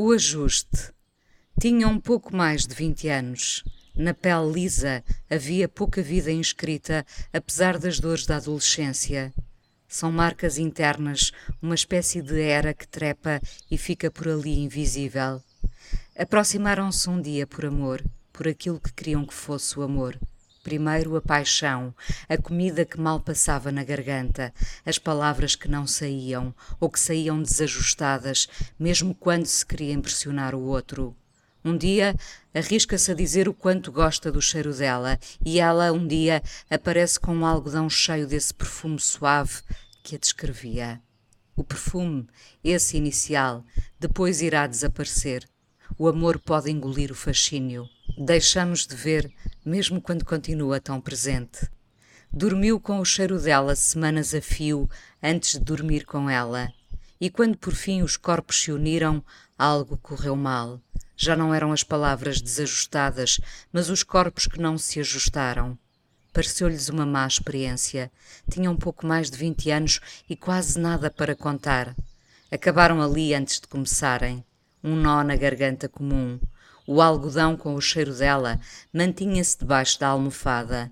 O ajuste. Tinha um pouco mais de 20 anos. Na pele lisa havia pouca vida inscrita, apesar das dores da adolescência. São marcas internas, uma espécie de era que trepa e fica por ali invisível. Aproximaram-se um dia por amor, por aquilo que queriam que fosse o amor. Primeiro a paixão, a comida que mal passava na garganta, as palavras que não saíam ou que saíam desajustadas, mesmo quando se queria impressionar o outro. Um dia arrisca-se a dizer o quanto gosta do cheiro dela, e ela, um dia, aparece com um algodão cheio desse perfume suave que a descrevia. O perfume, esse inicial, depois irá desaparecer. O amor pode engolir o fascínio. Deixamos de ver, mesmo quando continua tão presente. Dormiu com o cheiro dela semanas a fio antes de dormir com ela. E quando por fim os corpos se uniram, algo correu mal. Já não eram as palavras desajustadas, mas os corpos que não se ajustaram. Pareceu-lhes uma má experiência. Tinham pouco mais de vinte anos e quase nada para contar. Acabaram ali antes de começarem. Um nó na garganta comum, o algodão com o cheiro dela mantinha-se debaixo da almofada.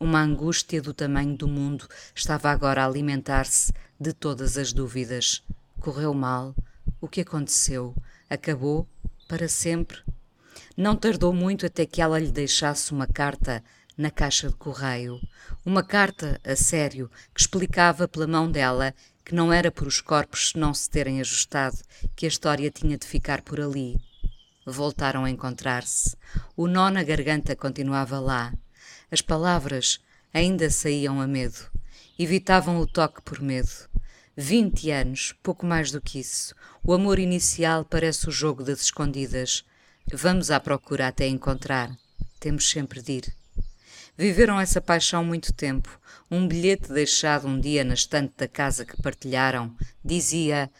Uma angústia do tamanho do mundo estava agora a alimentar-se de todas as dúvidas. Correu mal? O que aconteceu? Acabou? Para sempre? Não tardou muito até que ela lhe deixasse uma carta na caixa de correio. Uma carta, a sério, que explicava pela mão dela que não era por os corpos não se terem ajustado que a história tinha de ficar por ali. Voltaram a encontrar-se. O nó na garganta continuava lá. As palavras ainda saíam a medo. Evitavam o toque por medo. Vinte anos, pouco mais do que isso. O amor inicial parece o jogo das escondidas. Vamos à procura até encontrar. Temos sempre de ir. Viveram essa paixão muito tempo. Um bilhete deixado um dia na estante da casa que partilharam dizia: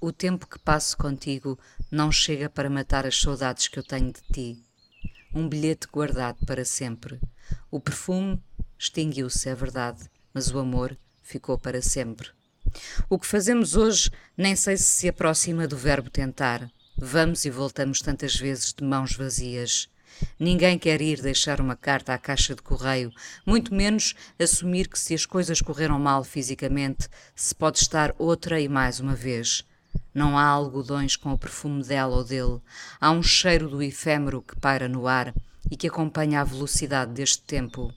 O tempo que passo contigo não chega para matar as saudades que eu tenho de ti. Um bilhete guardado para sempre. O perfume extinguiu-se, é verdade, mas o amor ficou para sempre. O que fazemos hoje nem sei se se aproxima do verbo tentar. Vamos e voltamos tantas vezes de mãos vazias. Ninguém quer ir deixar uma carta à caixa de correio, muito menos assumir que se as coisas correram mal fisicamente, se pode estar outra e mais uma vez. Não há algodões com o perfume dela ou dele. Há um cheiro do efêmero que paira no ar e que acompanha a velocidade deste tempo.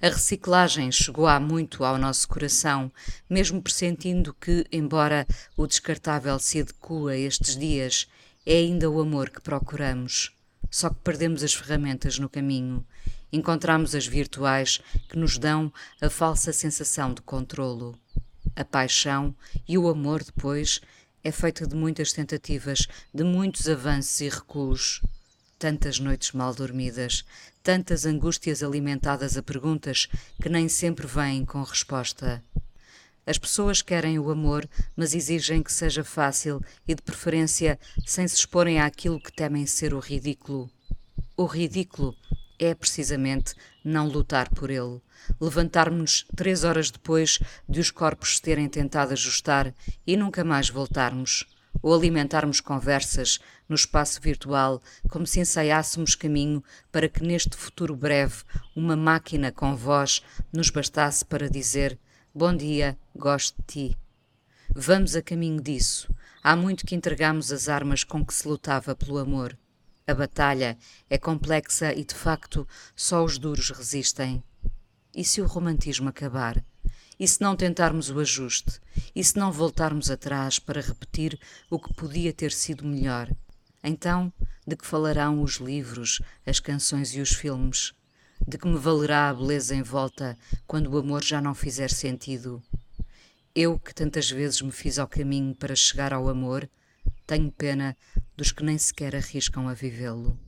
A reciclagem chegou há muito ao nosso coração, mesmo pressentindo que, embora o descartável se adequa estes dias, é ainda o amor que procuramos. Só que perdemos as ferramentas no caminho. Encontramos as virtuais que nos dão a falsa sensação de controlo. A paixão e o amor depois é feita de muitas tentativas, de muitos avanços e recuos. Tantas noites mal dormidas, tantas angústias alimentadas a perguntas que nem sempre vêm com resposta. As pessoas querem o amor, mas exigem que seja fácil e, de preferência, sem se exporem àquilo que temem ser o ridículo. O ridículo é precisamente não lutar por ele, levantarmos-nos três horas depois de os corpos se terem tentado ajustar e nunca mais voltarmos, ou alimentarmos conversas no espaço virtual como se ensaiássemos caminho para que neste futuro breve uma máquina com voz nos bastasse para dizer Bom dia, gosto de ti. Vamos a caminho disso. Há muito que entregamos as armas com que se lutava pelo amor. A batalha é complexa e, de facto, só os duros resistem. E se o romantismo acabar? E se não tentarmos o ajuste? E se não voltarmos atrás para repetir o que podia ter sido melhor? Então, de que falarão os livros, as canções e os filmes? De que me valerá a beleza em volta quando o amor já não fizer sentido? Eu, que tantas vezes me fiz ao caminho para chegar ao amor, tenho pena dos que nem sequer arriscam a vivê-lo.